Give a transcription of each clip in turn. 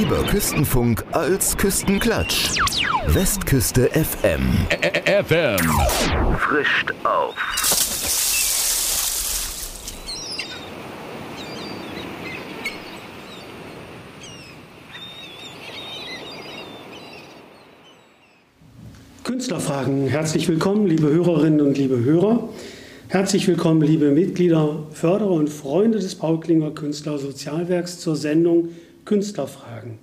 Lieber Küstenfunk als Küstenklatsch. Westküste FM. FM. Frischt auf. Künstlerfragen. Herzlich willkommen, liebe Hörerinnen und liebe Hörer. Herzlich willkommen, liebe Mitglieder, Förderer und Freunde des Paul Klinger Künstler Sozialwerks zur Sendung Künstlerfragen.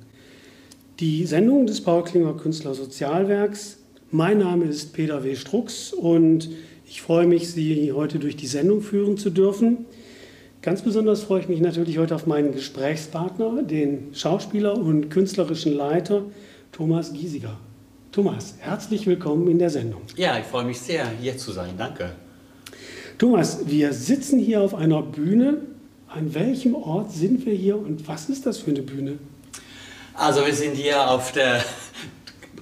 Die Sendung des Paul Klinger Künstler Sozialwerks. Mein Name ist Peter W. Strux und ich freue mich, Sie heute durch die Sendung führen zu dürfen. Ganz besonders freue ich mich natürlich heute auf meinen Gesprächspartner, den Schauspieler und künstlerischen Leiter Thomas Giesiger. Thomas, herzlich willkommen in der Sendung. Ja, ich freue mich sehr, hier zu sein. Danke. Thomas, wir sitzen hier auf einer Bühne. An welchem Ort sind wir hier und was ist das für eine Bühne? Also wir sind hier auf der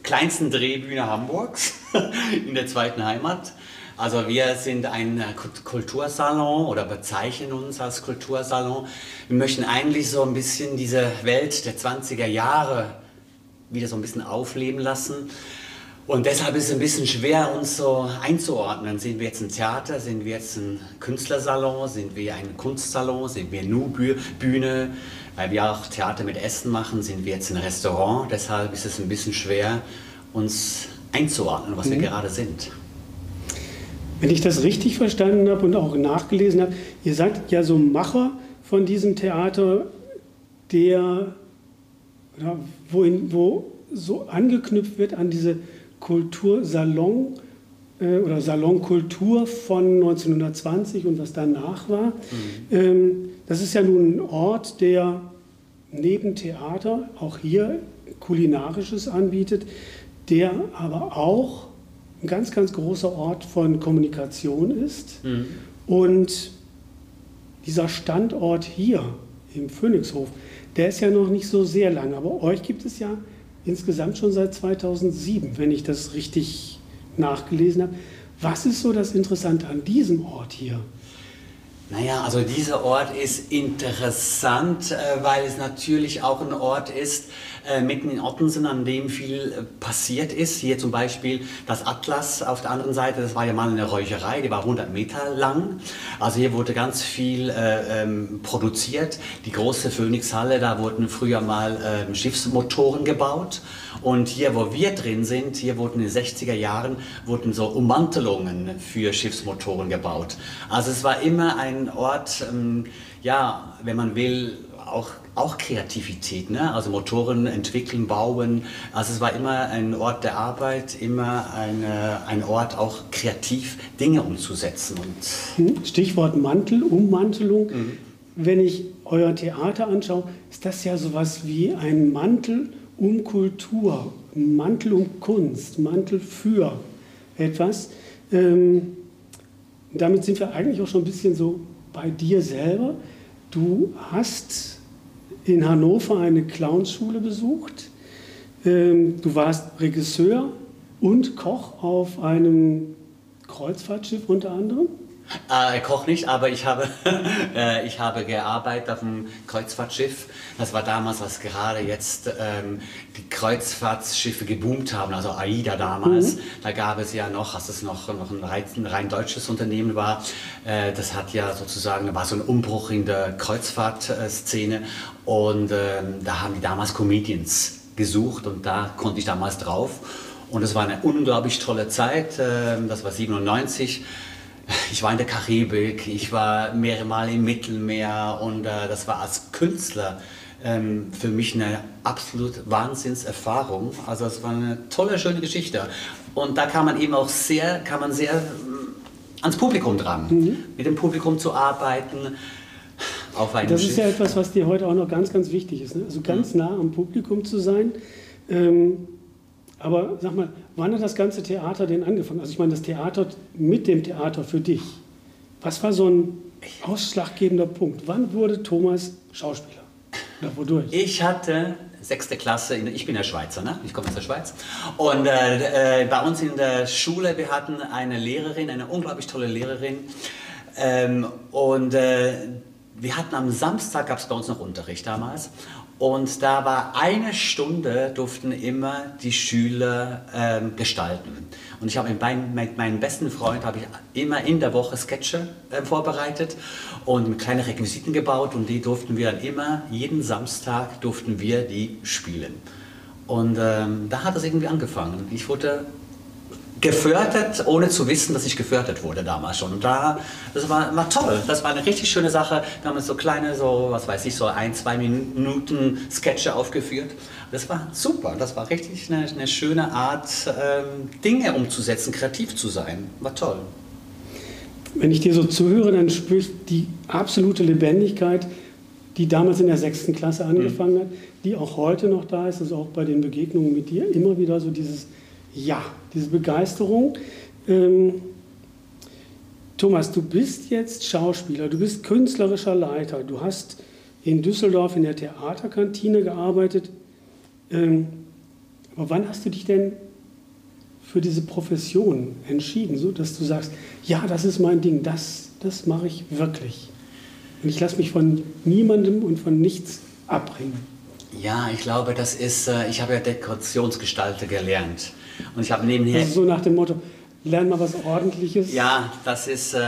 kleinsten Drehbühne Hamburgs in der zweiten Heimat. Also wir sind ein Kultursalon oder bezeichnen uns als Kultursalon. Wir möchten eigentlich so ein bisschen diese Welt der 20er Jahre wieder so ein bisschen aufleben lassen. Und deshalb ist es ein bisschen schwer, uns so einzuordnen. Sind wir jetzt ein Theater, sind wir jetzt ein Künstlersalon, sind wir ein Kunstsalon, sind wir nur Bühne, weil wir auch Theater mit Essen machen, sind wir jetzt ein Restaurant. Deshalb ist es ein bisschen schwer, uns einzuordnen, was mhm. wir gerade sind. Wenn ich das richtig verstanden habe und auch nachgelesen habe, ihr seid ja so Macher von diesem Theater, der oder wohin, wo so angeknüpft wird an diese Kultursalon äh, oder Salonkultur von 1920 und was danach war. Mhm. Ähm, das ist ja nun ein Ort, der neben Theater auch hier kulinarisches anbietet, der aber auch ein ganz, ganz großer Ort von Kommunikation ist. Mhm. Und dieser Standort hier im Phoenixhof, der ist ja noch nicht so sehr lang, aber euch gibt es ja insgesamt schon seit 2007, wenn ich das richtig nachgelesen habe. Was ist so das Interessante an diesem Ort hier? Naja, also dieser Ort ist interessant, äh, weil es natürlich auch ein Ort ist, äh, mitten in Ottensen, an dem viel äh, passiert ist. Hier zum Beispiel das Atlas auf der anderen Seite, das war ja mal eine Räucherei, die war 100 Meter lang. Also hier wurde ganz viel äh, ähm, produziert. Die große Phoenixhalle, da wurden früher mal Schiffsmotoren gebaut. Und hier, wo wir drin sind, hier wurden in den 60er Jahren wurden so Ummantelungen für Schiffsmotoren gebaut. Also es war immer ein Ort, ähm, ja, wenn man will, auch, auch Kreativität, ne? also Motoren entwickeln, bauen. Also es war immer ein Ort der Arbeit, immer eine, ein Ort auch kreativ Dinge umzusetzen. Und hm, Stichwort Mantel, Ummantelung. Mhm. Wenn ich euer Theater anschaue, ist das ja sowas wie ein Mantel um Kultur, Mantel um Kunst, Mantel für etwas. Ähm, damit sind wir eigentlich auch schon ein bisschen so bei dir selber. Du hast in Hannover eine Clownschule besucht. Ähm, du warst Regisseur und Koch auf einem Kreuzfahrtschiff unter anderem. Äh, Koch nicht, aber ich habe, äh, ich habe gearbeitet auf einem Kreuzfahrtschiff. Das war damals, als gerade jetzt ähm, die Kreuzfahrtschiffe geboomt haben, also AIDA damals. Mhm. Da gab es ja noch, als es noch, noch ein, rein, ein rein deutsches Unternehmen war, äh, das hat ja sozusagen, war so ein Umbruch in der Kreuzfahrtszene. Und ähm, da haben die damals Comedians gesucht und da konnte ich damals drauf. Und es war eine unglaublich tolle Zeit. Ähm, das war 97 ich war in der Karibik, ich war mehrere Mal im Mittelmeer und äh, das war als Künstler ähm, für mich eine absolut Wahnsinnserfahrung. Also es war eine tolle, schöne Geschichte. Und da kann man eben auch sehr, kann man sehr äh, ans Publikum dran, mhm. mit dem Publikum zu arbeiten. Auf einem das Schiff. ist ja etwas, was dir heute auch noch ganz, ganz wichtig ist. Ne? Also ganz mhm. nah am Publikum zu sein. Ähm, aber sag mal, wann hat das ganze Theater denn angefangen? Also ich meine, das Theater mit dem Theater für dich. Was war so ein ausschlaggebender Punkt? Wann wurde Thomas Schauspieler? Oder wodurch? Ich hatte sechste Klasse, in, ich bin ja Schweizer, ne? ich komme aus der Schweiz. Und äh, äh, bei uns in der Schule, wir hatten eine Lehrerin, eine unglaublich tolle Lehrerin. Ähm, und äh, wir hatten am Samstag, gab es bei uns noch Unterricht damals. Und da war eine Stunde, durften immer die Schüler ähm, gestalten. Und ich habe mit, mein, mit meinem besten Freund habe ich immer in der Woche Sketche äh, vorbereitet und kleine Requisiten gebaut und die durften wir dann immer, jeden Samstag durften wir die spielen. Und ähm, da hat es irgendwie angefangen. Ich wurde gefördert, ohne zu wissen, dass ich gefördert wurde damals schon. Und da, das war, war toll. Das war eine richtig schöne Sache. Wir haben so kleine, so, was weiß ich, so ein, zwei Minuten Sketche aufgeführt. Das war super. Das war richtig eine, eine schöne Art, ähm, Dinge umzusetzen, kreativ zu sein. War toll. Wenn ich dir so zuhöre, dann spürst du die absolute Lebendigkeit, die damals in der sechsten Klasse angefangen mhm. hat, die auch heute noch da ist, also auch bei den Begegnungen mit dir immer wieder so dieses Ja, diese Begeisterung. Ähm, Thomas, du bist jetzt Schauspieler, du bist künstlerischer Leiter, du hast in Düsseldorf in der Theaterkantine gearbeitet. Ähm, aber wann hast du dich denn für diese Profession entschieden, so dass du sagst, ja, das ist mein Ding, das, das mache ich wirklich. Und ich lasse mich von niemandem und von nichts abbringen. Ja, ich glaube, das ist, äh, ich habe ja Dekorationsgestalter gelernt. Und ich habe nebenher. Also so nach dem Motto, lern mal was Ordentliches. Ja, das ist, äh,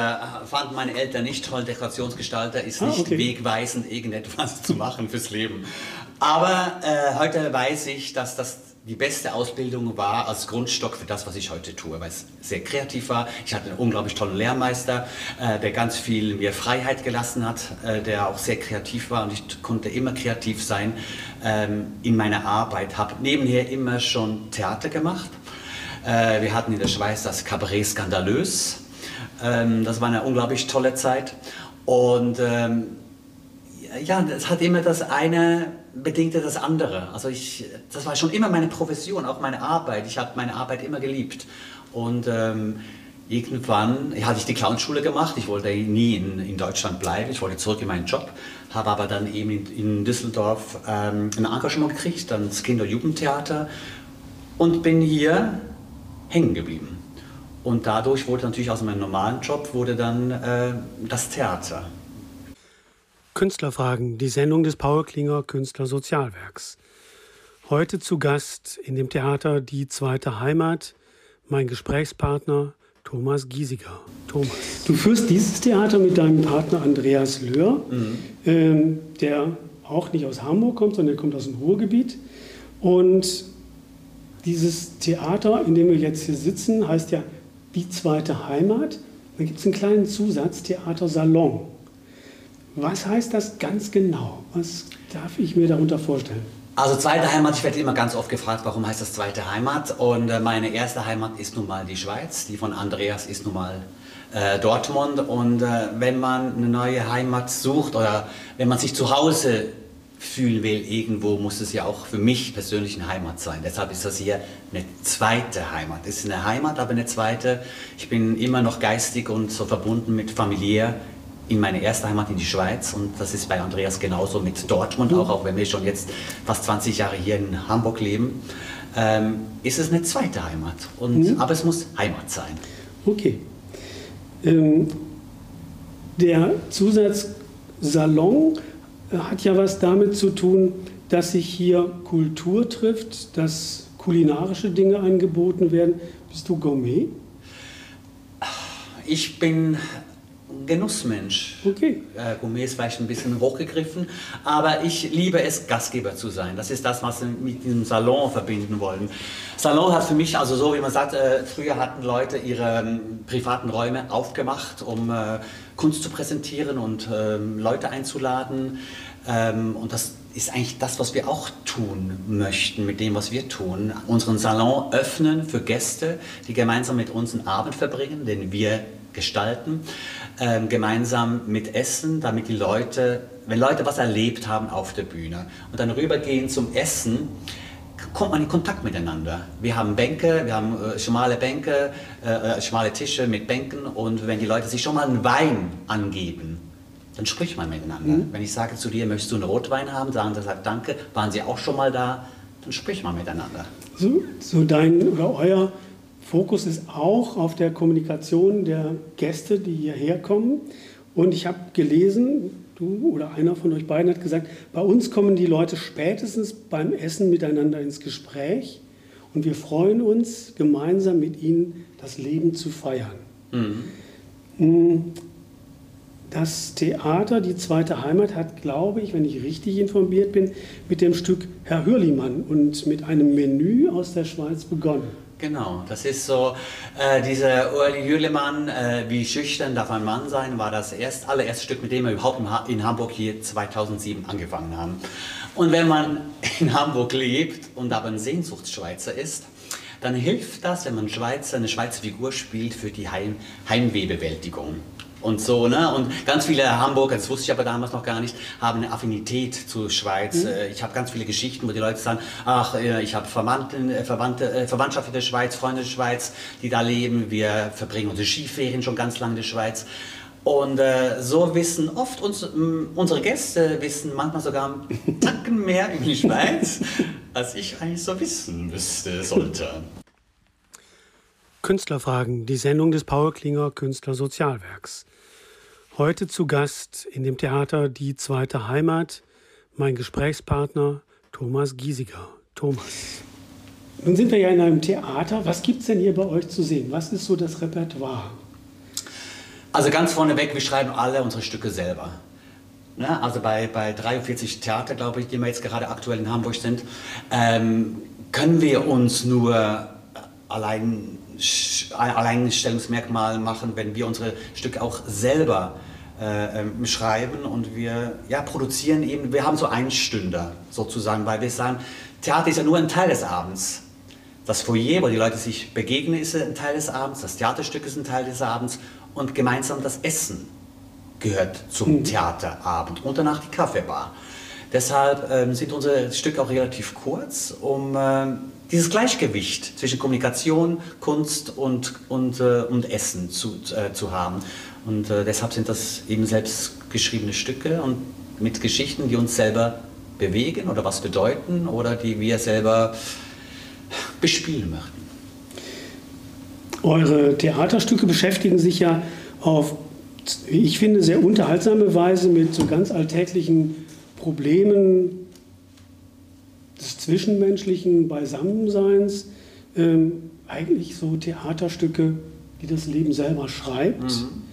fanden meine Eltern nicht toll. Dekorationsgestalter ist ah, nicht okay. wegweisend, irgendetwas zu machen fürs Leben. Aber äh, heute weiß ich, dass das die beste Ausbildung war als Grundstock für das, was ich heute tue, weil es sehr kreativ war. Ich hatte einen unglaublich tollen Lehrmeister, äh, der ganz viel mir Freiheit gelassen hat, äh, der auch sehr kreativ war und ich konnte immer kreativ sein ähm, in meiner Arbeit. Habe nebenher immer schon Theater gemacht. Äh, wir hatten in der Schweiz das Cabaret Skandalös. Ähm, das war eine unglaublich tolle Zeit und ähm, ja, es hat immer das eine bedingte das andere. Also ich, das war schon immer meine Profession, auch meine Arbeit. Ich habe meine Arbeit immer geliebt. Und ähm, irgendwann hatte ich die Clownschule gemacht. Ich wollte nie in, in Deutschland bleiben. Ich wollte zurück in meinen Job. Habe aber dann eben in, in Düsseldorf ähm, ein Engagement gekriegt, dann das Kinder- und Jugendtheater und bin hier hängen geblieben. Und dadurch wurde natürlich aus meinem normalen Job wurde dann äh, das Theater. Künstlerfragen, die Sendung des Paul Klinger Künstlersozialwerks. Heute zu Gast in dem Theater Die zweite Heimat, mein Gesprächspartner Thomas Giesiger. Thomas. Du führst dieses Theater mit deinem Partner Andreas Löhr, mhm. ähm, der auch nicht aus Hamburg kommt, sondern der kommt aus dem Ruhrgebiet. Und dieses Theater, in dem wir jetzt hier sitzen, heißt ja Die zweite Heimat. Da gibt es einen kleinen Zusatz, Theater Salon. Was heißt das ganz genau? Was darf ich mir darunter vorstellen? Also zweite Heimat, ich werde immer ganz oft gefragt, warum heißt das zweite Heimat? Und äh, meine erste Heimat ist nun mal die Schweiz, die von Andreas ist nun mal äh, Dortmund. Und äh, wenn man eine neue Heimat sucht oder wenn man sich zu Hause fühlen will irgendwo, muss es ja auch für mich persönlich eine Heimat sein. Deshalb ist das hier eine zweite Heimat. Es ist eine Heimat, aber eine zweite. Ich bin immer noch geistig und so verbunden mit familiär in meine erste Heimat in die Schweiz und das ist bei Andreas genauso mit Dortmund, auch, auch wenn wir schon jetzt fast 20 Jahre hier in Hamburg leben, ähm, ist es eine zweite Heimat. Und, mhm. Aber es muss Heimat sein. Okay. Ähm, der Zusatz Salon hat ja was damit zu tun, dass sich hier Kultur trifft, dass kulinarische Dinge angeboten werden. Bist du Gourmet? Ich bin Genussmensch. Okay. Äh, Gourmet ist vielleicht ein bisschen hochgegriffen, aber ich liebe es, Gastgeber zu sein. Das ist das, was wir mit diesem Salon verbinden wollen. Salon hat für mich, also so wie man sagt, äh, früher hatten Leute ihre ähm, privaten Räume aufgemacht, um äh, Kunst zu präsentieren und ähm, Leute einzuladen. Ähm, und das ist eigentlich das, was wir auch tun möchten mit dem, was wir tun. Unseren Salon öffnen für Gäste, die gemeinsam mit uns einen Abend verbringen, den wir gestalten ähm, gemeinsam mit Essen, damit die Leute, wenn Leute was erlebt haben auf der Bühne und dann rübergehen zum Essen, kommt man in Kontakt miteinander. Wir haben Bänke, wir haben äh, schmale Bänke, äh, äh, schmale Tische mit Bänken und wenn die Leute sich schon mal einen Wein angeben, dann spricht man miteinander. Mhm. Wenn ich sage zu dir, möchtest du einen Rotwein haben, sagen sie sagt danke, waren sie auch schon mal da, dann spricht man miteinander. So, so dein oder euer Fokus ist auch auf der Kommunikation der Gäste, die hierher kommen. Und ich habe gelesen, du oder einer von euch beiden hat gesagt, bei uns kommen die Leute spätestens beim Essen miteinander ins Gespräch und wir freuen uns, gemeinsam mit ihnen das Leben zu feiern. Mhm. Das Theater, die zweite Heimat, hat, glaube ich, wenn ich richtig informiert bin, mit dem Stück Herr Hürlimann und mit einem Menü aus der Schweiz begonnen. Genau, das ist so, äh, dieser Uli Hürlimann, äh, wie schüchtern darf ein Mann sein, war das erst, allererste Stück, mit dem wir überhaupt in Hamburg hier 2007 angefangen haben. Und wenn man in Hamburg lebt und aber ein Sehnsuchtsschweizer ist, dann hilft das, wenn man Schweizer, eine Schweizer Figur spielt für die Heim, Heimwehbewältigung und so. Ne? Und ganz viele Hamburger, das wusste ich aber damals noch gar nicht, haben eine Affinität zur Schweiz. Mhm. Äh, ich habe ganz viele Geschichten, wo die Leute sagen, ach, äh, ich habe Verwandte, Verwandte, Verwandtschaft in der Schweiz, Freunde in der Schweiz, die da leben. Wir verbringen unsere Skiferien schon ganz lange in der Schweiz. Und äh, so wissen oft uns, unsere Gäste wissen manchmal sogar einen Tacken mehr über die Schweiz, als ich eigentlich so wissen müsste, sollte. Künstlerfragen, die Sendung des Paul Klinger Künstlersozialwerks. Heute zu Gast in dem Theater Die zweite Heimat mein Gesprächspartner Thomas Giesiger. Thomas. Nun sind wir ja in einem Theater. Was gibt es denn hier bei euch zu sehen? Was ist so das Repertoire? Also ganz vorneweg, wir schreiben alle unsere Stücke selber. Ne? Also bei, bei 43 Theater, glaube ich, die wir jetzt gerade aktuell in Hamburg sind, ähm, können wir uns nur allein Alleinstellungsmerkmal machen, wenn wir unsere Stücke auch selber äh, ähm, schreiben und wir ja, produzieren eben, wir haben so Einstünder sozusagen, weil wir sagen, Theater ist ja nur ein Teil des Abends. Das Foyer, wo die Leute sich begegnen, ist ein Teil des Abends, das Theaterstück ist ein Teil des Abends und gemeinsam das Essen gehört zum mhm. Theaterabend und danach die Kaffeebar. Deshalb ähm, sind unsere Stücke auch relativ kurz, um äh, dieses Gleichgewicht zwischen Kommunikation, Kunst und, und, äh, und Essen zu, äh, zu haben. Und äh, deshalb sind das eben selbst geschriebene Stücke und mit Geschichten, die uns selber bewegen oder was bedeuten oder die wir selber bespielen möchten. Eure Theaterstücke beschäftigen sich ja auf, ich finde, sehr unterhaltsame Weise mit so ganz alltäglichen Problemen des zwischenmenschlichen Beisammenseins. Ähm, eigentlich so Theaterstücke, die das Leben selber schreibt. Mhm.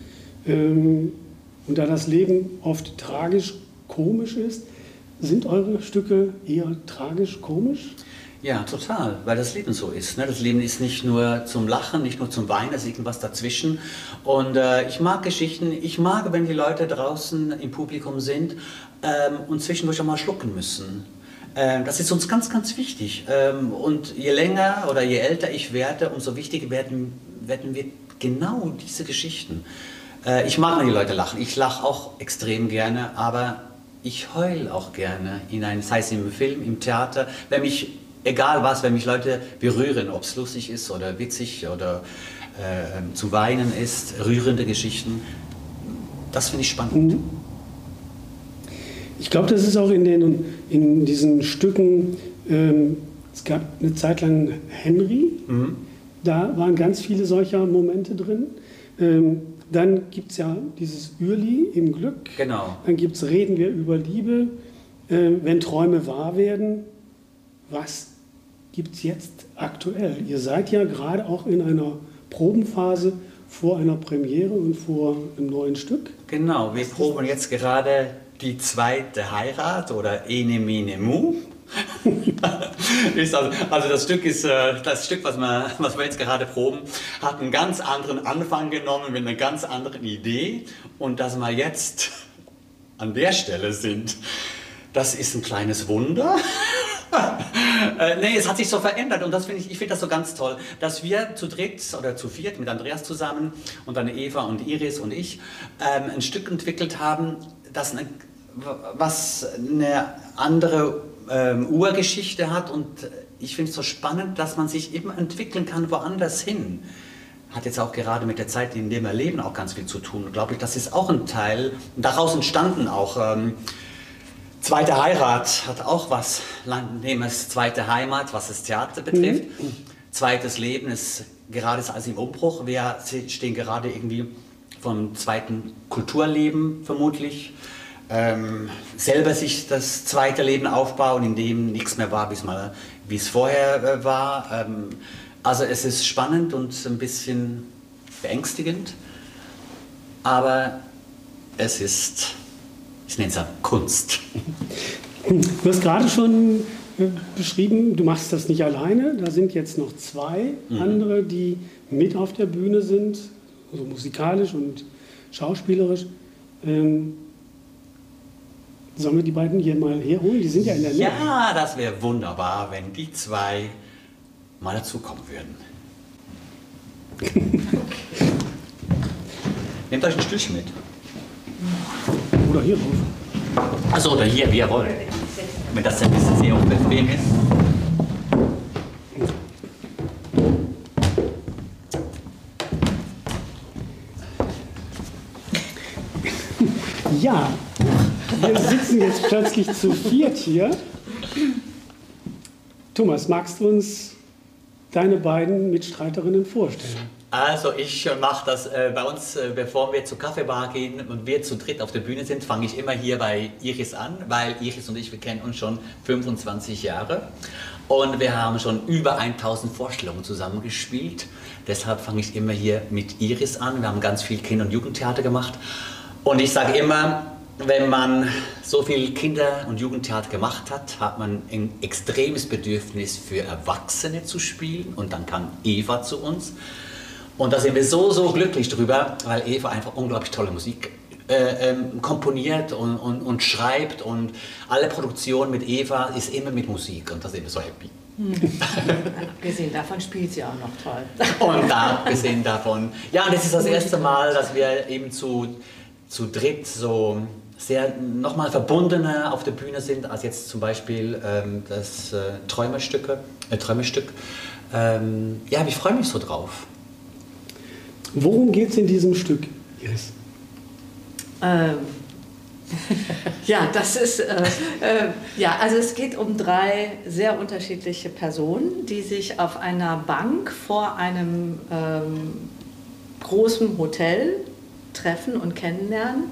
Ähm, und da das Leben oft tragisch komisch ist, sind eure Stücke eher tragisch komisch? Ja, total, weil das Leben so ist. Ne? Das Leben ist nicht nur zum Lachen, nicht nur zum Weinen, es ist irgendwas dazwischen. Und äh, ich mag Geschichten, ich mag, wenn die Leute draußen im Publikum sind ähm, und zwischendurch auch mal schlucken müssen. Ähm, das ist uns ganz, ganz wichtig. Ähm, und je länger oder je älter ich werde, umso wichtiger werden, werden wir genau diese Geschichten. Äh, ich mag, wenn die Leute lachen. Ich lache auch extrem gerne, aber ich heule auch gerne, in ein, sei es im Film, im Theater, wenn mich egal was, wenn mich Leute berühren, ob es lustig ist oder witzig oder äh, zu weinen ist, rührende Geschichten, das finde ich spannend. Mhm. Ich glaube, das ist auch in, den, in diesen Stücken, ähm, es gab eine Zeit lang Henry, mhm. da waren ganz viele solcher Momente drin. Ähm, dann gibt es ja dieses Ürli im Glück. Genau. Dann gibt es Reden wir über Liebe, äh, wenn Träume wahr werden. Was gibt es jetzt aktuell? Ihr seid ja gerade auch in einer Probenphase vor einer Premiere und vor einem neuen Stück. Genau, wir proben jetzt gerade die zweite Heirat oder Ene Mene Mu. also, also, das Stück ist äh, das Stück, was wir, was wir jetzt gerade proben, hat einen ganz anderen Anfang genommen mit einer ganz anderen Idee und dass wir jetzt an der Stelle sind, das ist ein kleines Wunder. äh, nee, es hat sich so verändert und das finde ich, ich finde das so ganz toll, dass wir zu dritt oder zu viert mit Andreas zusammen und dann Eva und Iris und ich ähm, ein Stück entwickelt haben, das eine, was eine andere ähm, Urgeschichte hat und ich finde es so spannend, dass man sich eben entwickeln kann woanders hin. Hat jetzt auch gerade mit der Zeit, in der wir leben, auch ganz viel zu tun. Glaube ich, das ist auch ein Teil. Und daraus entstanden auch ähm, Zweite Heirat hat auch was Landnehmers zweite Heimat, was das Theater betrifft. Mhm. Zweites Leben ist gerade ist alles im Umbruch. Wir stehen gerade irgendwie vom zweiten Kulturleben vermutlich. Ähm, selber sich das zweite Leben aufbauen, in dem nichts mehr war, wie es vorher äh, war. Ähm, also es ist spannend und ein bisschen beängstigend, aber es ist, ich nenne es ja Kunst. Du hast gerade schon äh, beschrieben, du machst das nicht alleine. Da sind jetzt noch zwei mhm. andere, die mit auf der Bühne sind, also musikalisch und schauspielerisch. Ähm, sollen wir die beiden hier mal herholen? Die sind ja in der Nähe. Ja, das wäre wunderbar, wenn die zwei mal dazukommen würden. Nehmt euch ein Stückchen mit. Oder hier drauf. Also oder hier, wie ihr wollt. Wenn das ein bisschen sehr unbequem ist. Ja, wir sitzen jetzt plötzlich zu viert hier. Thomas, magst du uns deine beiden Mitstreiterinnen vorstellen? Also ich mache das äh, bei uns, äh, bevor wir zur Kaffeebar gehen und wir zu dritt auf der Bühne sind, fange ich immer hier bei Iris an, weil Iris und ich, wir kennen uns schon 25 Jahre und wir haben schon über 1000 Vorstellungen zusammengespielt. Deshalb fange ich immer hier mit Iris an. Wir haben ganz viel Kinder- und Jugendtheater gemacht und ich sage immer, wenn man so viel Kinder- und Jugendtheater gemacht hat, hat man ein extremes Bedürfnis für Erwachsene zu spielen und dann kam Eva zu uns. Und da sind wir so, so glücklich drüber, weil Eva einfach unglaublich tolle Musik äh, ähm, komponiert und, und, und, schreibt und alle Produktion mit Eva ist immer mit Musik und da sind wir so happy. Hm. abgesehen davon spielt sie auch noch toll. Und abgesehen davon, ja, und es ist das erste Mal, dass wir eben zu, zu dritt so sehr nochmal verbundener auf der Bühne sind als jetzt zum Beispiel ähm, das äh, Träumerstücke, äh, Träumerstück. Ähm, ja, ich freue mich so drauf. Worum geht es in diesem Stück, Iris? Ähm, ja, das ist, äh, äh, ja, also es geht um drei sehr unterschiedliche Personen, die sich auf einer Bank vor einem ähm, großen Hotel treffen und kennenlernen.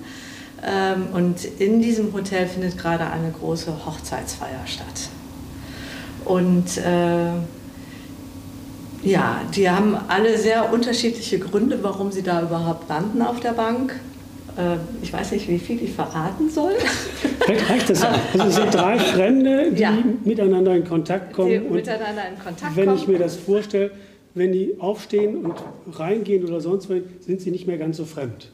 Ähm, und in diesem Hotel findet gerade eine große Hochzeitsfeier statt. Und äh, ja, die haben alle sehr unterschiedliche Gründe, warum sie da überhaupt landen auf der Bank. Äh, ich weiß nicht, wie viel ich verraten soll. Vielleicht reicht das. Also es sind drei Fremde, die ja. miteinander in Kontakt kommen. Die miteinander in Kontakt wenn kommen. ich mir das vorstelle, wenn die aufstehen und reingehen oder sonst was, sind sie nicht mehr ganz so fremd.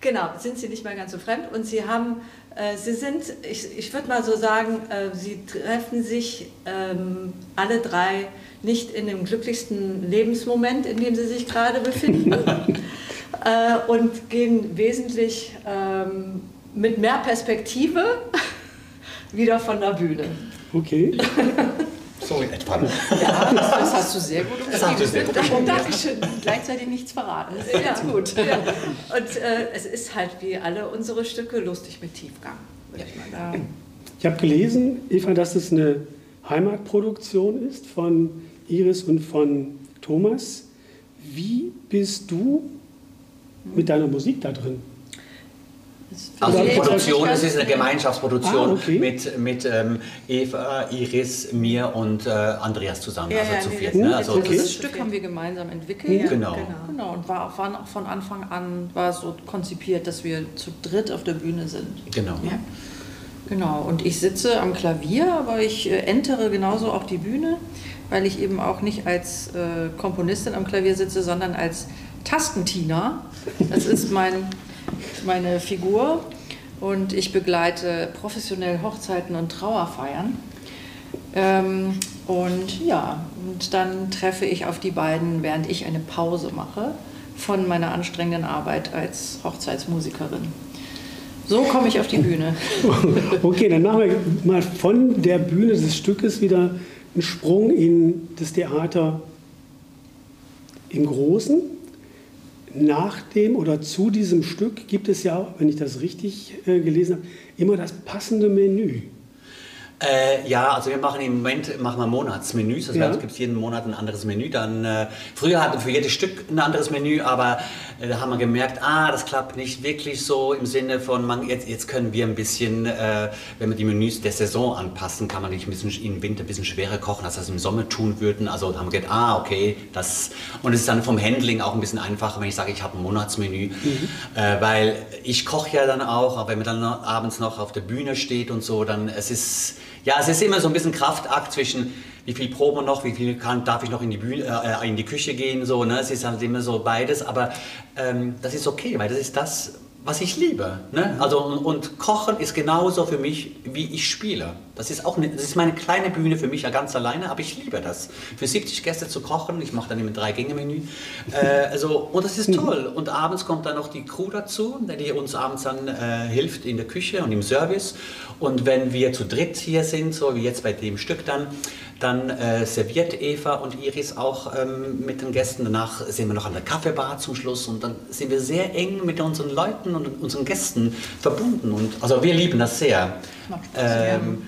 Genau, sind sie nicht mehr ganz so fremd und sie haben, äh, sie sind, ich, ich würde mal so sagen, äh, sie treffen sich ähm, alle drei nicht in dem glücklichsten Lebensmoment, in dem sie sich gerade befinden äh, und gehen wesentlich ähm, mit mehr Perspektive wieder von der Bühne. Okay. So in etwa. Ja, das hast du sehr gut Das hast du sehr gut umgesetzt. Dankeschön. Gleichzeitig nichts verraten. Das ist ja, gut. Ja. Und äh, es ist halt wie alle unsere Stücke lustig mit Tiefgang, würde ich mal sagen. Ich habe gelesen, Eva, dass es eine Heimatproduktion ist von Iris und von Thomas. Wie bist du mit deiner Musik da drin? Also die Produktion, es ist eine Gemeinschaftsproduktion ah, okay. mit, mit ähm, Eva, Iris, mir und äh, Andreas zusammen, ja, also ja, zu viert. Ne? Also okay. Das Stück haben wir gemeinsam entwickelt. Ja, genau. genau. genau. Und war, waren auch von Anfang an war so konzipiert, dass wir zu dritt auf der Bühne sind. Genau. Genau. Und ich sitze am Klavier, aber ich äh, entere genauso auch die Bühne, weil ich eben auch nicht als äh, Komponistin am Klavier sitze, sondern als Tastentina. Das ist mein meine Figur und ich begleite professionell Hochzeiten und Trauerfeiern. Ähm, und ja, und dann treffe ich auf die beiden, während ich eine Pause mache von meiner anstrengenden Arbeit als Hochzeitsmusikerin. So komme ich auf die Bühne. Okay, dann machen wir mal von der Bühne des Stückes wieder einen Sprung in das Theater im Großen nach dem oder zu diesem Stück gibt es ja, wenn ich das richtig äh, gelesen habe, immer das passende Menü. Äh, ja, also wir machen im Moment machen wir Monatsmenüs. Das Ja. heißt, es gibt jeden Monat ein anderes Menü. Dann, äh, früher hatten wir für jedes Stück ein anderes Menü, aber äh, da haben wir gemerkt, ah, das klappt nicht wirklich so im Sinne von, man, jetzt, jetzt können wir ein bisschen, äh, wenn wir die Menüs der Saison anpassen, kann man nicht ein bisschen im Winter ein bisschen schwerer kochen, als wir es im Sommer tun würden. Also da haben wir gedacht, ah, okay, das und es ist dann vom Handling auch ein bisschen einfacher, wenn ich sage, ich habe ein Monatsmenü, äh, weil ich koche ja dann auch, aber wenn man dann abends noch auf der Bühne steht und so, dann es ist ja, es ist immer so ein bisschen Kraftakt zwischen wie viel proben wir noch, wie viel kann, darf ich noch in die, Bühne, äh, in die Küche gehen, so, ne? es ist halt immer so beides, aber ähm, das ist okay, weil das ist das, was ich liebe. Ne? Also, und, und Kochen ist genauso für mich, wie ich spiele. Das ist auch eine, das ist meine kleine Bühne für mich ja ganz alleine, aber ich liebe das. Für 70 Gäste zu kochen, ich mache dann immer ein Drei-Gänge-Menü. Äh, also, und das ist toll. Und abends kommt dann noch die Crew dazu, die uns abends dann äh, hilft in der Küche und im Service. Und wenn wir zu dritt hier sind, so wie jetzt bei dem Stück dann, dann äh, serviert Eva und Iris auch ähm, mit den Gästen. Danach sind wir noch an der Kaffeebar zum Schluss und dann sind wir sehr eng mit unseren Leuten und unseren Gästen verbunden. Und, also wir lieben das sehr. Macht Spaß, Ähm,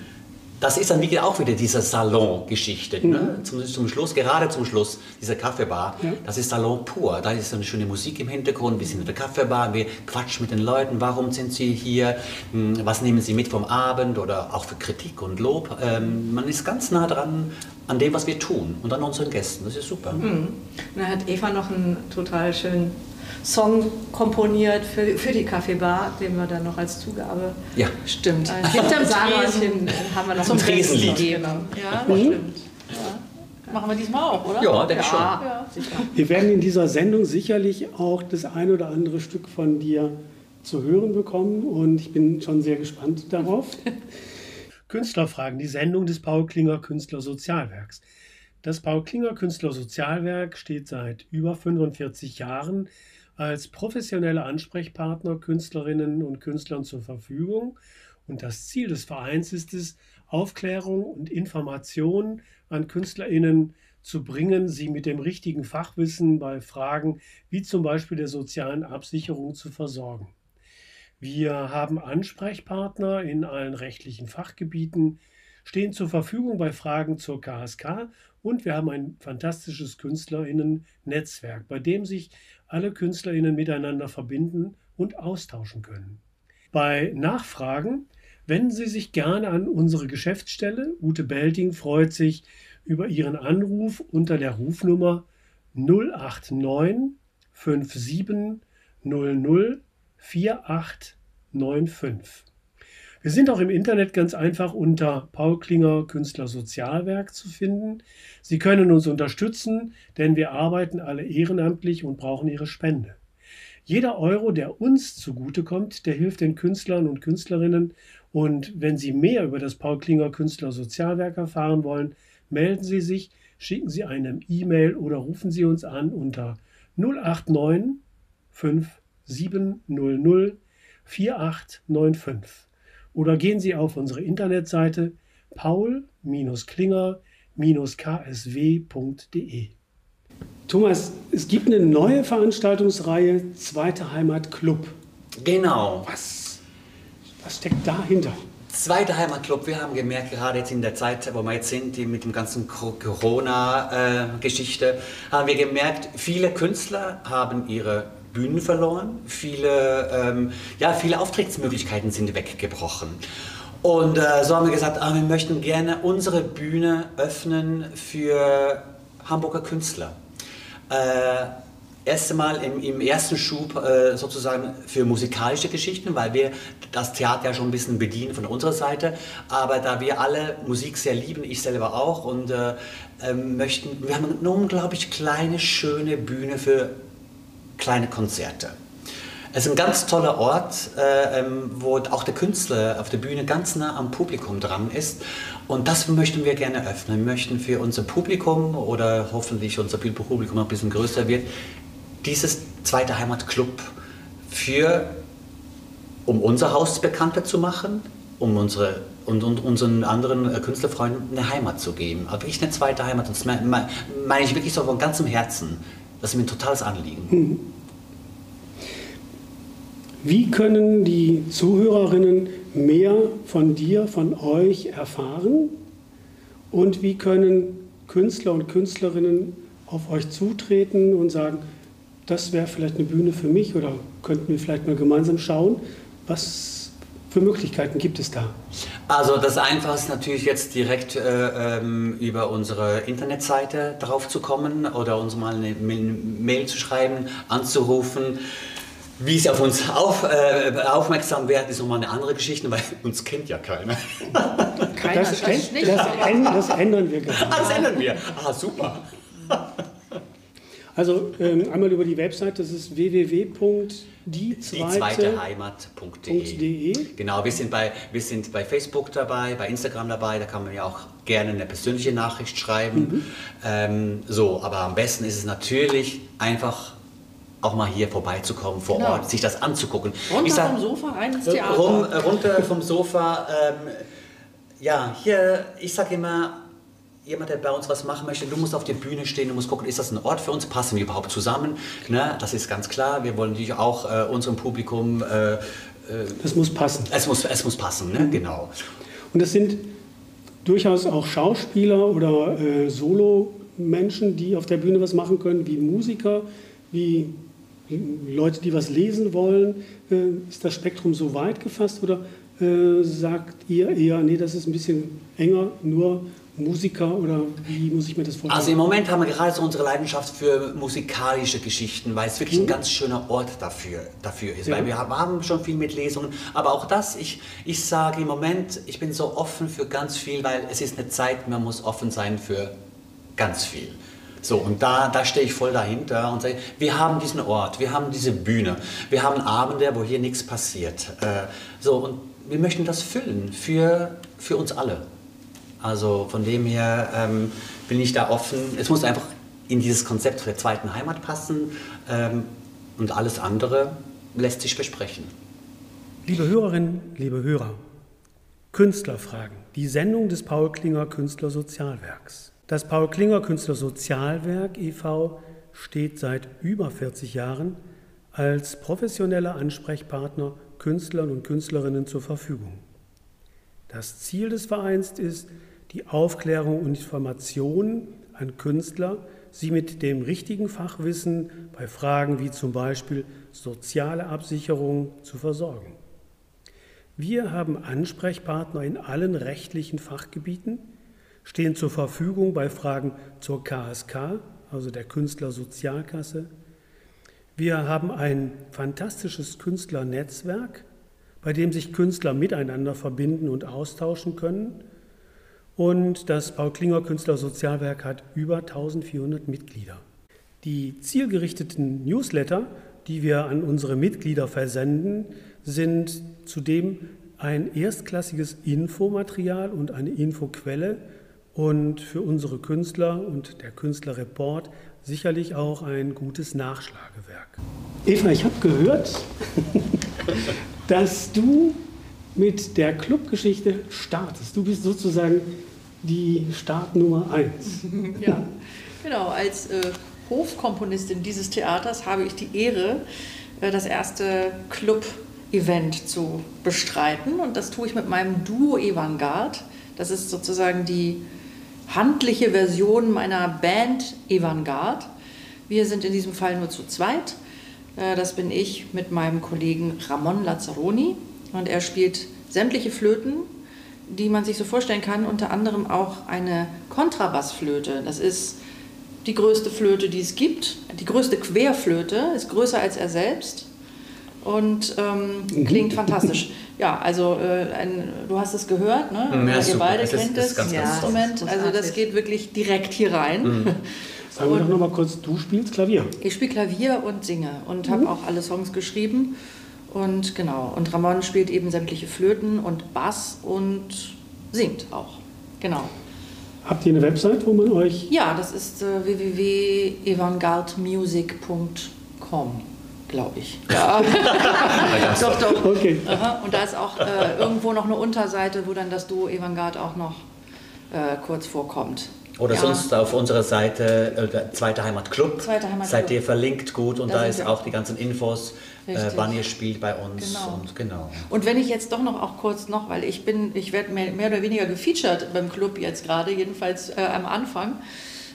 das ist dann wieder auch wieder diese Salon-Geschichte. Ne? Zum, zum Schluss, gerade zum Schluss, diese Kaffeebar, das ist Salon pur. Da ist so eine schöne Musik im Hintergrund, wir sind in der Kaffeebar, wir quatschen mit den Leuten, warum sind sie hier, Hm, was nehmen sie mit vom Abend oder auch für Kritik und Lob. Ähm, man ist ganz nah dran an dem, was wir tun und an unseren Gästen. Das ist super. Und dann hat Eva noch einen total schönen Song komponiert für, für die Kaffeebar, den wir dann noch als Zugabe Ja. Stimmt. äh, Hinterm Sahnehäubchen haben wir noch Zum ein Tresenlied. Genau. Ja, das stimmt. Machen wir diesmal auch, oder? Ja, denke ich schon. Ja, sicher. Wir werden in dieser Sendung sicherlich auch das ein oder andere Stück von dir zu hören bekommen und ich bin schon sehr gespannt darauf. Künstlerfragen, die Sendung des Paul Klinger Künstler Sozialwerks. Das Paul Klinger Künstler Sozialwerk steht seit über 45 Jahren als professionelle Ansprechpartner Künstlerinnen und Künstlern zur Verfügung und das Ziel des Vereins ist es, Aufklärung und Information an KünstlerInnen zu bringen, sie mit dem richtigen Fachwissen bei Fragen wie zum Beispiel der sozialen Absicherung zu versorgen. Wir haben Ansprechpartner in allen rechtlichen Fachgebieten, stehen zur Verfügung bei Fragen zur KSK und wir haben ein fantastisches KünstlerInnen-Netzwerk, bei dem sich alle KünstlerInnen miteinander verbinden und austauschen können. Bei Nachfragen wenden Sie sich gerne an unsere Geschäftsstelle. Ute Belting freut sich über Ihren Anruf unter der Rufnummer 089 57 00 4895. Wir sind auch im Internet ganz einfach unter Paul Klinger Künstler Sozialwerk zu finden. Sie können uns unterstützen, denn wir arbeiten alle ehrenamtlich und brauchen Ihre Spende. Jeder Euro, der uns zugutekommt, der hilft den Künstlern und Künstlerinnen. Und wenn Sie mehr über das Paul Klinger Künstler Sozialwerk erfahren wollen, melden Sie sich, schicken Sie eine E-Mail oder rufen Sie uns an unter 089 5700 4895 oder gehen Sie auf unsere Internetseite paul-klinger-ksw.de. Thomas, es gibt eine neue Veranstaltungsreihe Zweite Heimat Club. Genau. Was, was steckt dahinter? Zweiter Heimatclub, wir haben gemerkt, gerade jetzt in der Zeit, wo wir jetzt sind, mit dem ganzen Co- Corona-Geschichte, haben wir gemerkt, viele Künstler haben ihre Bühnen verloren, viele, ähm, ja, viele Auftrittsmöglichkeiten sind weggebrochen. Und äh, so haben wir gesagt, ah, wir möchten gerne unsere Bühne öffnen für Hamburger Künstler. Äh, erst einmal im, im ersten Schub äh, sozusagen für musikalische Geschichten, weil wir das Theater ja schon ein bisschen bedienen von unserer Seite. Aber da wir alle Musik sehr lieben, ich selber auch, und äh, ähm, möchten, wir haben eine unglaublich kleine, schöne Bühne für kleine Konzerte. Es ist ein ganz toller Ort, äh, ähm, wo auch der Künstler auf der Bühne ganz nah am Publikum dran ist. Und das möchten wir gerne öffnen. Wir möchten für unser Publikum oder hoffentlich unser Publikum ein bisschen größer wird, dieses zweite Heimatclub für, um unser Haus bekannter zu machen, um unsere und, und unseren anderen äh, Künstlerfreunden eine Heimat zu geben. Aber wirklich eine zweite Heimat. Und das meine mein, meine ich wirklich so von ganzem Herzen. Das ist mir ein totales Anliegen. Wie können die Zuhörerinnen mehr von dir, von euch erfahren? Und wie können Künstler und Künstlerinnen auf euch zutreten und sagen, das wäre vielleicht eine Bühne für mich oder könnten wir vielleicht mal gemeinsam schauen, was für Möglichkeiten gibt es da? Also das Einfachste ist natürlich jetzt direkt äh, ähm, über unsere Internetseite drauf zu kommen oder uns mal eine Mail zu schreiben, anzurufen. Wie sie auf uns auf, äh, aufmerksam werden, ist nochmal eine andere Geschichte, weil uns kennt ja keiner. Keiner das, das, nicht, das, das, ändern wir gerade. Ah, das ändern wir. Ah, super. Also ähm, einmal über die Website, das ist www.diezweiteheimat.de. Genau, wir sind, bei, wir sind bei Facebook dabei, bei Instagram dabei, da kann man ja auch gerne eine persönliche Nachricht schreiben. Mhm. Ähm, so, aber am besten ist es natürlich einfach auch mal hier vorbeizukommen vor genau. Ort, sich das anzugucken. Runter sag, vom Sofa rein ins Theater. Rum, äh, runter vom Sofa. Ähm, ja, hier, ich sage immer, jemand, der bei uns was machen möchte, du musst auf der Bühne stehen, du musst gucken, ist das ein Ort für uns, passen wir überhaupt zusammen? Ne? Das ist ganz klar. Wir wollen natürlich auch äh, unserem Publikum. Äh, es muss passen. Es muss, es muss passen, ne? genau. Und das sind durchaus auch Schauspieler oder äh, Solo-Menschen, die auf der Bühne was machen können, wie Musiker, wie Leute, die was lesen wollen. Äh, ist das Spektrum so weit gefasst oder äh, sagt ihr eher, nee, das ist ein bisschen enger, nur Musiker oder wie muss ich mir das vorstellen? Also im Moment haben wir gerade so unsere Leidenschaft für musikalische Geschichten, weil es wirklich mhm. ein ganz schöner Ort dafür, dafür ist. Ja. Weil wir haben schon viel mit Lesungen, aber auch das, ich, ich sage im Moment, ich bin so offen für ganz viel, weil es ist eine Zeit, man muss offen sein für ganz viel. So, und da, da stehe ich voll dahinter und sage, wir haben diesen Ort, wir haben diese Bühne, wir haben Abende, wo hier nichts passiert. Äh, so, und wir möchten das füllen für, für uns alle. Also von dem her ähm, bin ich da offen. Es muss einfach in dieses Konzept der zweiten Heimat passen ähm, und alles andere lässt sich besprechen. Liebe Hörerinnen, liebe Hörer, Künstlerfragen, die Sendung des Paul Klinger Künstlersozialwerks. Das Paul Klinger Künstlersozialwerk e.V. steht seit über 40 Jahren als professioneller Ansprechpartner Künstlern und Künstlerinnen zur Verfügung. Das Ziel des Vereins ist, die Aufklärung und Information an Künstler, sie mit dem richtigen Fachwissen bei Fragen wie zum Beispiel soziale Absicherung zu versorgen. Wir haben Ansprechpartner in allen rechtlichen Fachgebieten, stehen zur Verfügung bei Fragen zur KSK, also der Künstlersozialkasse. Wir haben ein fantastisches Künstlernetzwerk, bei dem sich Künstler miteinander verbinden und austauschen können und das Paul Klinger Künstler Sozialwerk hat über 1400 Mitglieder. Die zielgerichteten Newsletter, die wir an unsere Mitglieder versenden, sind zudem ein erstklassiges Infomaterial und eine Infoquelle und für unsere Künstler und der Künstlerreport sicherlich auch ein gutes Nachschlagewerk. Eva, ich habe gehört, dass du mit der Clubgeschichte startest. Du bist sozusagen die Startnummer 1. ja, genau. Als äh, Hofkomponistin dieses Theaters habe ich die Ehre, äh, das erste Club-Event zu bestreiten. Und das tue ich mit meinem Duo Evangard. Das ist sozusagen die handliche Version meiner Band Evangard. Wir sind in diesem Fall nur zu zweit. Äh, das bin ich mit meinem Kollegen Ramon Lazzaroni. Und er spielt sämtliche Flöten, die man sich so vorstellen kann, unter anderem auch eine Kontrabassflöte. Das ist die größte Flöte, die es gibt. Die größte Querflöte ist größer als er selbst und ähm, mhm. klingt fantastisch. Ja, also äh, ein, du hast es gehört, ne? Ja, ihr super. beide es kennt es. das ja, Instrument. Also das geht wirklich direkt hier rein. Mhm. Sagen wir doch nochmal kurz, du spielst Klavier. Ich spiele Klavier und singe und mhm. habe auch alle Songs geschrieben. Und genau, und Ramon spielt eben sämtliche Flöten und Bass und singt auch. Genau. Habt ihr eine Website, wo man euch. Ja, das ist äh, www.evangardmusic.com, glaube ich. Ja. doch, doch. Okay. Aha. Und da ist auch äh, irgendwo noch eine Unterseite, wo dann das Duo Evangard auch noch äh, kurz vorkommt. Oder Ja. sonst auf unserer Seite, äh, Zweite Heimat Club, Zweite Heimat seid Club. ihr verlinkt gut und Da da, ist auch die ganzen Infos, Richtig. wann ihr spielt bei uns. Genau. Und genau. Und wenn ich jetzt doch noch auch kurz noch, weil ich bin, ich werde mehr, mehr oder weniger gefeatured beim Club jetzt gerade, jedenfalls äh, am Anfang.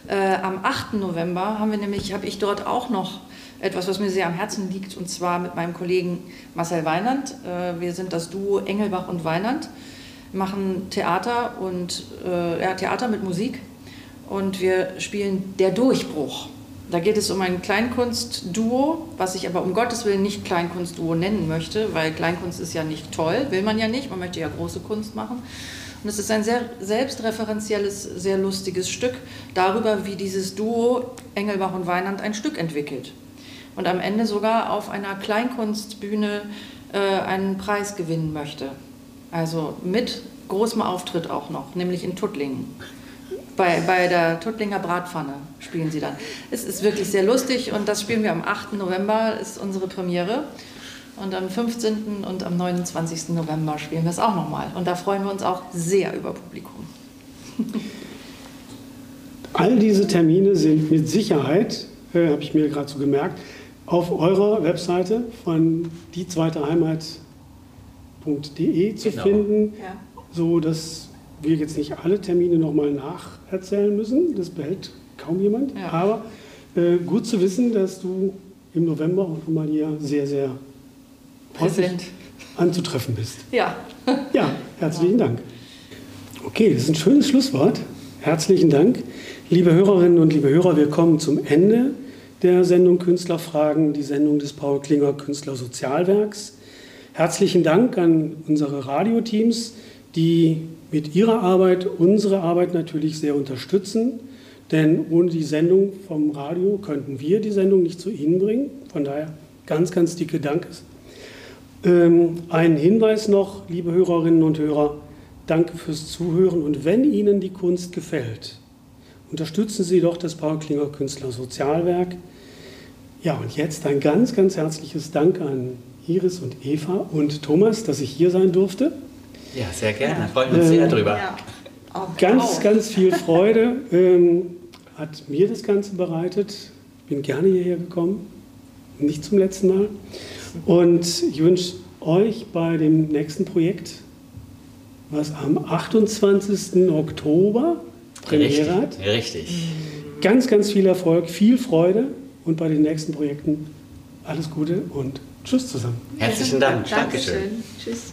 Äh, am 8. November haben wir nämlich, habe ich dort auch noch etwas, was mir sehr am Herzen liegt, und zwar mit meinem Kollegen Marcel Weinand. Äh, wir sind das Duo Engelbach und Weinand, machen Theater und äh, ja, Theater mit Musik und wir spielen Der Durchbruch. Da geht es um ein Kleinkunstduo, was ich aber um Gottes Willen nicht Kleinkunstduo nennen möchte, weil Kleinkunst ist ja nicht toll, will man ja nicht, man möchte ja große Kunst machen. Und es ist ein sehr selbstreferenzielles, sehr lustiges Stück darüber, wie dieses Duo Engelbach und Weinand ein Stück entwickelt. Und am Ende sogar auf einer Kleinkunstbühne äh, einen Preis gewinnen möchte. Also mit großem Auftritt auch noch, nämlich in Tuttlingen. Bei, bei der Tuttlinger Bratpfanne spielen sie dann. Es ist wirklich sehr lustig und das spielen wir am 8. November, ist unsere Premiere. Und am 15. und am 29. November spielen wir es auch nochmal. Und da freuen wir uns auch sehr über Publikum. All diese Termine sind mit Sicherheit, äh, habe ich mir gerade so gemerkt, auf eurer Webseite von diezweiteheimat.de zu Genau. finden, Ja. so dass wir jetzt nicht alle Termine nochmal nacherzählen müssen. Das behält kaum jemand. Ja. Aber äh, gut zu wissen, dass du im November auch nochmal hier sehr, sehr Präsent. anzutreffen bist. Ja, Ja, herzlichen Dank. Okay, das ist ein schönes Schlusswort. Herzlichen Dank. Liebe Hörerinnen und liebe Hörer, wir kommen zum Ende der Sendung Künstlerfragen, die Sendung des Paul Klinger Künstler Sozialwerks. Herzlichen Dank an unsere Radioteams, die mit ihrer Arbeit unsere Arbeit natürlich sehr unterstützen. Denn ohne die Sendung vom Radio könnten wir die Sendung nicht zu Ihnen bringen. Von daher ganz, ganz dicke Dankes. Ähm, ein Hinweis noch, liebe Hörerinnen und Hörer, danke fürs Zuhören und wenn Ihnen die Kunst gefällt, unterstützen Sie doch das Paul Klinger Künstler Sozialwerk. Ja, und jetzt ein ganz, ganz herzliches Dank an Iris und Eva und Thomas, dass ich hier sein durfte. Ja, sehr gerne. Freuen uns sehr Äh, drüber. ja. Auch, Ganz, auch. ganz viel Freude ähm, hat mir das Ganze bereitet. Ich bin gerne hierher gekommen, nicht zum letzten Mal. Und ich wünsche euch bei dem nächsten Projekt, was am 28. Oktober Premiere hat, Richtig. Richtig. ganz, ganz viel Erfolg, viel Freude und bei den nächsten Projekten alles Gute und Tschüss zusammen. Herzlichen Dank. Dankeschön. Dankeschön. Tschüss.